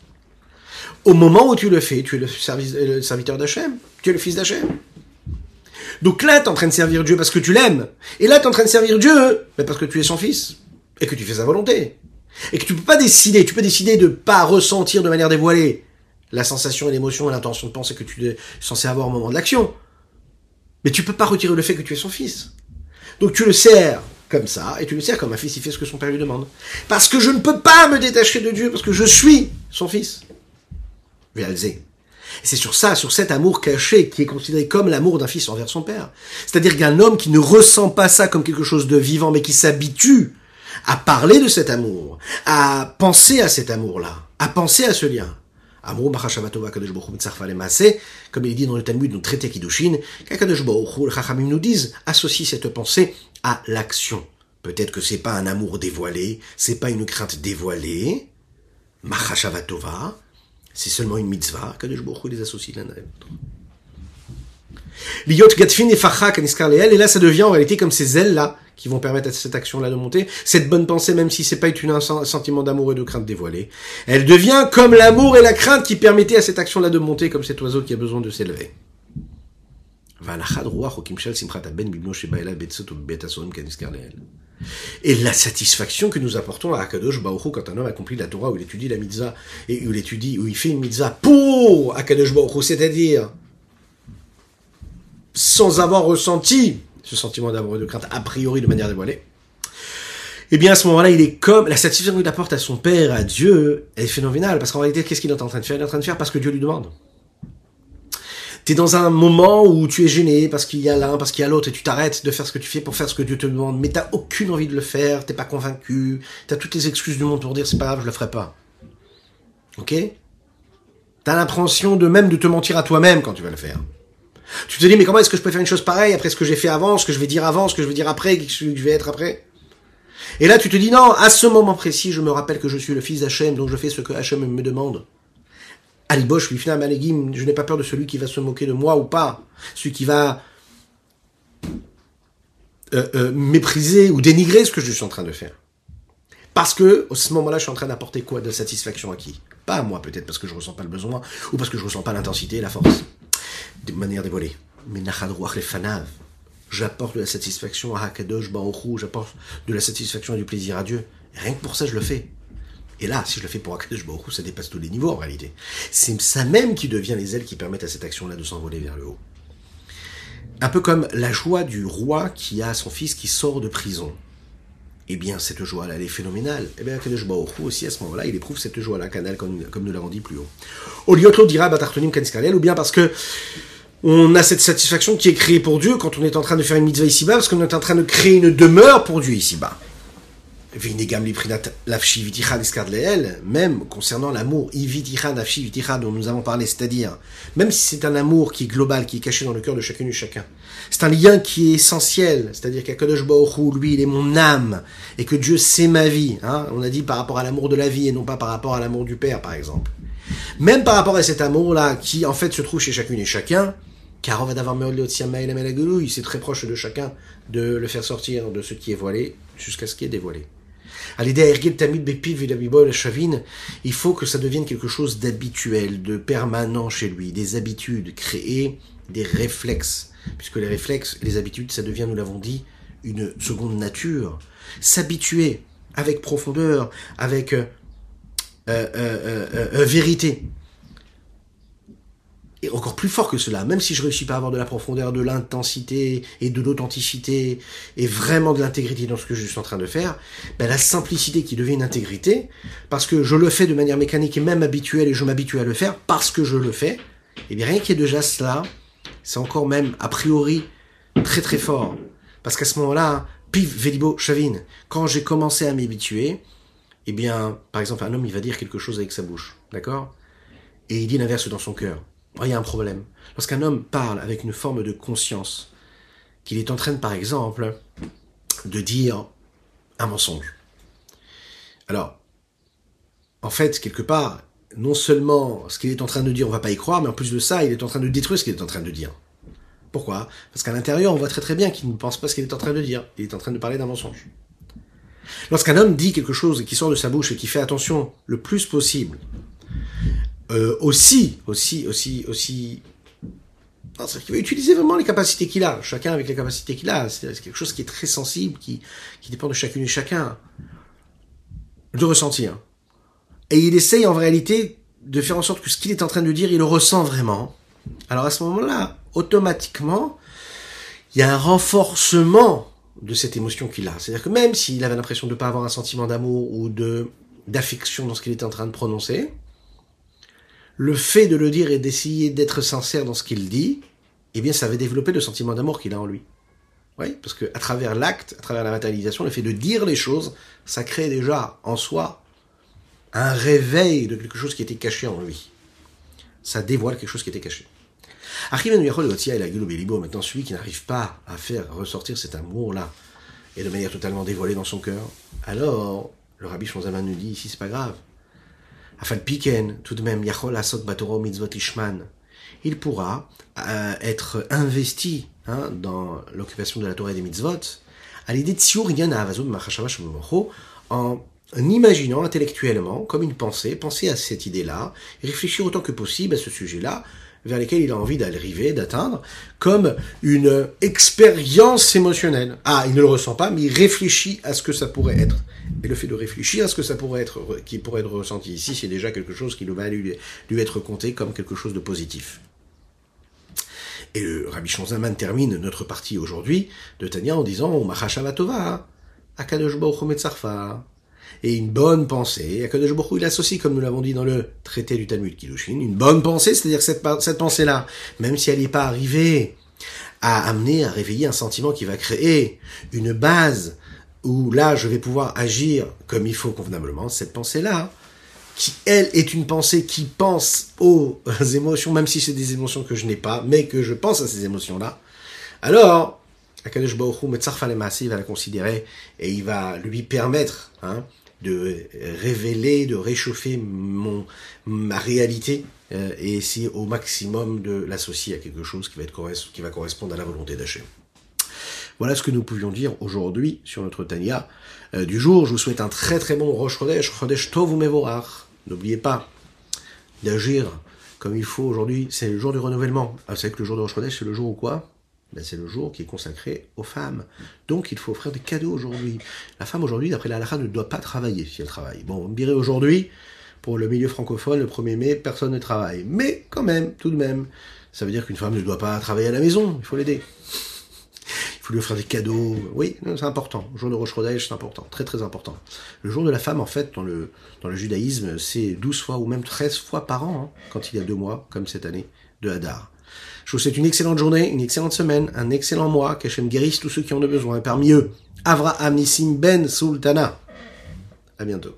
Au moment où tu le fais, tu es le, service, le serviteur d'Hachem, tu es le fils d'Hachem. Donc là, tu es en train de servir Dieu parce que tu l'aimes. Et là, tu es en train de servir Dieu parce que tu es son fils. Et que tu fais sa volonté. Et que tu peux pas décider, tu peux décider de pas ressentir de manière dévoilée la sensation et l'émotion et l'intention de penser que tu es censé avoir au moment de l'action. Mais tu peux pas retirer le fait que tu es son fils. Donc tu le sers comme ça, et tu le sers comme un fils, il fait ce que son père lui demande. Parce que je ne peux pas me détacher de Dieu, parce que je suis son fils. Réalisé. C'est sur ça, sur cet amour caché, qui est considéré comme l'amour d'un fils envers son père. C'est-à-dire qu'un homme qui ne ressent pas ça comme quelque chose de vivant, mais qui s'habitue à parler de cet amour, à penser à cet amour-là, à penser à ce lien. Amour, comme il dit dans le Talmud, dans le traité Kiddushin, qu'Akadosh les Chachamim nous disent, associe cette pensée à l'action. Peut-être que c'est pas un amour dévoilé, c'est pas une crainte dévoilée, Machashavatova, c'est seulement une mitzvah, que Baruch les associe l'un à l'autre. Liot gatfin et et là ça devient en réalité comme ces ailes-là qui vont permettre à cette action-là de monter, cette bonne pensée, même si c'est pas un sentiment d'amour et de crainte dévoilé, elle devient comme l'amour et la crainte qui permettaient à cette action-là de monter, comme cet oiseau qui a besoin de s'élever. Et la satisfaction que nous apportons à Akadosh Baruch quand un homme accomplit la Torah, où il étudie la mitzvah, et où il étudie, où il fait une mitzvah pour Akadosh Baruch c'est-à-dire sans avoir ressenti ce sentiment d'amour et de crainte a priori de manière dévoilée, eh bien à ce moment-là, il est comme la satisfaction qu'il apporte à son père, à Dieu, est phénoménale. Parce qu'en réalité, qu'est-ce qu'il est en train de faire? Il est en train de faire parce que Dieu lui demande. T'es dans un moment où tu es gêné parce qu'il y a l'un, parce qu'il y a l'autre, et tu t'arrêtes de faire ce que tu fais pour faire ce que Dieu te demande, mais t'as aucune envie de le faire, t'es pas convaincu, t'as toutes les excuses du monde pour dire c'est pas grave, je le ferai pas. Ok? T'as l'impression de même de te mentir à toi-même quand tu vas le faire. Tu te dis mais comment est-ce que je peux faire une chose pareille après ce que j'ai fait avant, ce que je vais dire avant, ce que je vais dire après, ce que je vais être après? Et là tu te dis non, à ce moment précis, je me rappelle que je suis le fils d'Hachem, donc je fais ce que Hachem me demande. Alibosh, je n'ai pas peur de celui qui va se moquer de moi ou pas, celui qui va euh, euh, mépriser ou dénigrer ce que je suis en train de faire. Parce que, à ce moment-là, je suis en train d'apporter quoi? De satisfaction à qui? Pas à moi, peut-être, parce que je ressens pas le besoin, ou parce que je ressens pas l'intensité la force, de manière dévoilée. Mais j'apporte de la satisfaction à Hakadosh Baruch j'apporte de la satisfaction et du plaisir à Dieu. rien que pour ça, je le fais. Et là, si je le fais pour Akadosh Baruch ça dépasse tous les niveaux en réalité. C'est ça même qui devient les ailes qui permettent à cette action-là de s'envoler vers le haut. Un peu comme la joie du roi qui a son fils qui sort de prison. Eh bien, cette joie-là, elle est phénoménale. Eh bien, Akadosh Baruch aussi, à ce moment-là, il éprouve cette joie-là, canal, comme, nous l'avons dit plus haut. Oliotlo dira Batartonim Kaniskalel, ou bien parce que on a cette satisfaction qui est créée pour Dieu quand on est en train de faire une mitzvah ici-bas, parce qu'on est en train de créer une demeure pour Dieu ici-bas même concernant l'amour dont nous avons parlé, c'est-à-dire, même si c'est un amour qui est global, qui est caché dans le cœur de chacun et chacun, c'est un lien qui est essentiel, c'est-à-dire qu'Akadosh Baruch lui, il est mon âme, et que Dieu c'est ma vie, hein. on a dit par rapport à l'amour de la vie, et non pas par rapport à l'amour du Père, par exemple. Même par rapport à cet amour-là, qui en fait se trouve chez chacune et chacun, car on va d'avoir c'est très proche de chacun de le faire sortir de ce qui est voilé jusqu'à ce qui est dévoilé. À l'idée il faut que ça devienne quelque chose d'habituel, de permanent chez lui, des habitudes, créer des réflexes. Puisque les réflexes les habitudes, ça devient, nous l'avons dit, une seconde nature. S'habituer avec profondeur, avec euh, euh, euh, vérité et encore plus fort que cela, même si je réussis pas à avoir de la profondeur, de l'intensité et de l'authenticité et vraiment de l'intégrité dans ce que je suis en train de faire, ben la simplicité qui devient une intégrité, parce que je le fais de manière mécanique et même habituelle et je m'habitue à le faire parce que je le fais, et bien rien qu'il y ait déjà cela, c'est encore même a priori très très fort. Parce qu'à ce moment-là, pif, Vélibo, Chavine, quand j'ai commencé à m'habituer, eh bien, par exemple, un homme, il va dire quelque chose avec sa bouche, d'accord? Et il dit l'inverse dans son cœur. Il y a un problème. Lorsqu'un homme parle avec une forme de conscience, qu'il est en train, par exemple, de dire un mensonge. Alors, en fait, quelque part, non seulement ce qu'il est en train de dire, on va pas y croire, mais en plus de ça, il est en train de détruire ce qu'il est en train de dire. Pourquoi? Parce qu'à l'intérieur, on voit très très bien qu'il ne pense pas ce qu'il est en train de dire. Il est en train de parler d'un mensonge. Lorsqu'un homme dit quelque chose qui sort de sa bouche et qui fait attention le plus possible euh, aussi, aussi, aussi, aussi. C'est-à-dire qu'il va utiliser vraiment les capacités qu'il a, chacun avec les capacités qu'il a. C'est quelque chose qui est très sensible, qui, qui dépend de chacune et chacun de ressentir. Et il essaye en réalité de faire en sorte que ce qu'il est en train de dire, il le ressent vraiment. Alors à ce moment-là, automatiquement, il y a un renforcement de cette émotion qu'il a. C'est-à-dire que même s'il avait l'impression de ne pas avoir un sentiment d'amour ou de d'affection dans ce qu'il était en train de prononcer, le fait de le dire et d'essayer d'être sincère dans ce qu'il dit, eh bien, ça va développer le sentiment d'amour qu'il a en lui. Oui, parce que à travers l'acte, à travers la matérialisation, le fait de dire les choses, ça crée déjà en soi un réveil de quelque chose qui était caché en lui. Ça dévoile quelque chose qui était caché. Maintenant, celui qui n'arrive pas à faire ressortir cet amour-là, et de manière totalement dévoilée dans son cœur, alors, le rabbi Shonzaman nous dit ici, c'est pas grave. Tout de même, il pourra euh, être investi hein, dans l'occupation de la Torah et des mitzvot, à l'idée de en imaginant intellectuellement, comme une pensée, penser à cette idée-là, réfléchir autant que possible à ce sujet-là, vers lesquels il a envie d'arriver, d'atteindre, comme une expérience émotionnelle. Ah, il ne le ressent pas, mais il réfléchit à ce que ça pourrait être. Et le fait de réfléchir à ce que ça pourrait être, qui pourrait être ressenti ici, c'est déjà quelque chose qui va lui, être compté comme quelque chose de positif. Et le Rabbi Shonzaman termine notre partie aujourd'hui de Tania en disant Akadosh et une bonne pensée. Akadosh Baruch il associe, comme nous l'avons dit dans le traité du Talmud Kiddushin, une bonne pensée, c'est-à-dire cette, cette pensée-là, même si elle n'est pas arrivée à amener, à réveiller un sentiment qui va créer une base où là je vais pouvoir agir comme il faut convenablement, cette pensée-là, qui elle est une pensée qui pense aux émotions, même si c'est des émotions que je n'ai pas, mais que je pense à ces émotions-là, alors Akadosh Baruch Hu, il va la considérer et il va lui permettre hein, de révéler, de réchauffer mon, ma réalité euh, et essayer au maximum de l'associer à quelque chose qui va, être, qui va correspondre à la volonté d'Hachem. Voilà ce que nous pouvions dire aujourd'hui sur notre Tania euh, du jour. Je vous souhaite un très très bon Rosh Chodesh, Chodesh Tov. N'oubliez pas d'agir comme il faut aujourd'hui. C'est le jour du renouvellement. Ah, vous savez que le jour de Rosh Chodesh, c'est le jour où quoi? Ben, c'est le jour qui est consacré aux femmes. Donc il faut offrir des cadeaux aujourd'hui. La femme aujourd'hui, d'après la ne doit pas travailler si elle travaille. Bon, vous me direz aujourd'hui, pour le milieu francophone, le 1er mai, personne ne travaille. Mais quand même, tout de même, ça veut dire qu'une femme ne doit pas travailler à la maison, il faut l'aider. Il faut lui offrir des cadeaux. Oui, c'est important. Le jour de Rosh c'est important, très très important. Le jour de la femme, en fait, dans le, dans le judaïsme, c'est 12 fois ou même 13 fois par an, hein, quand il y a deux mois, comme cette année, de Hadar. Je vous souhaite une excellente journée, une excellente semaine, un excellent mois, qu'Hachem guérisse tous ceux qui en ont besoin. Et parmi eux, Avraham Nissim Ben Sultana. À bientôt.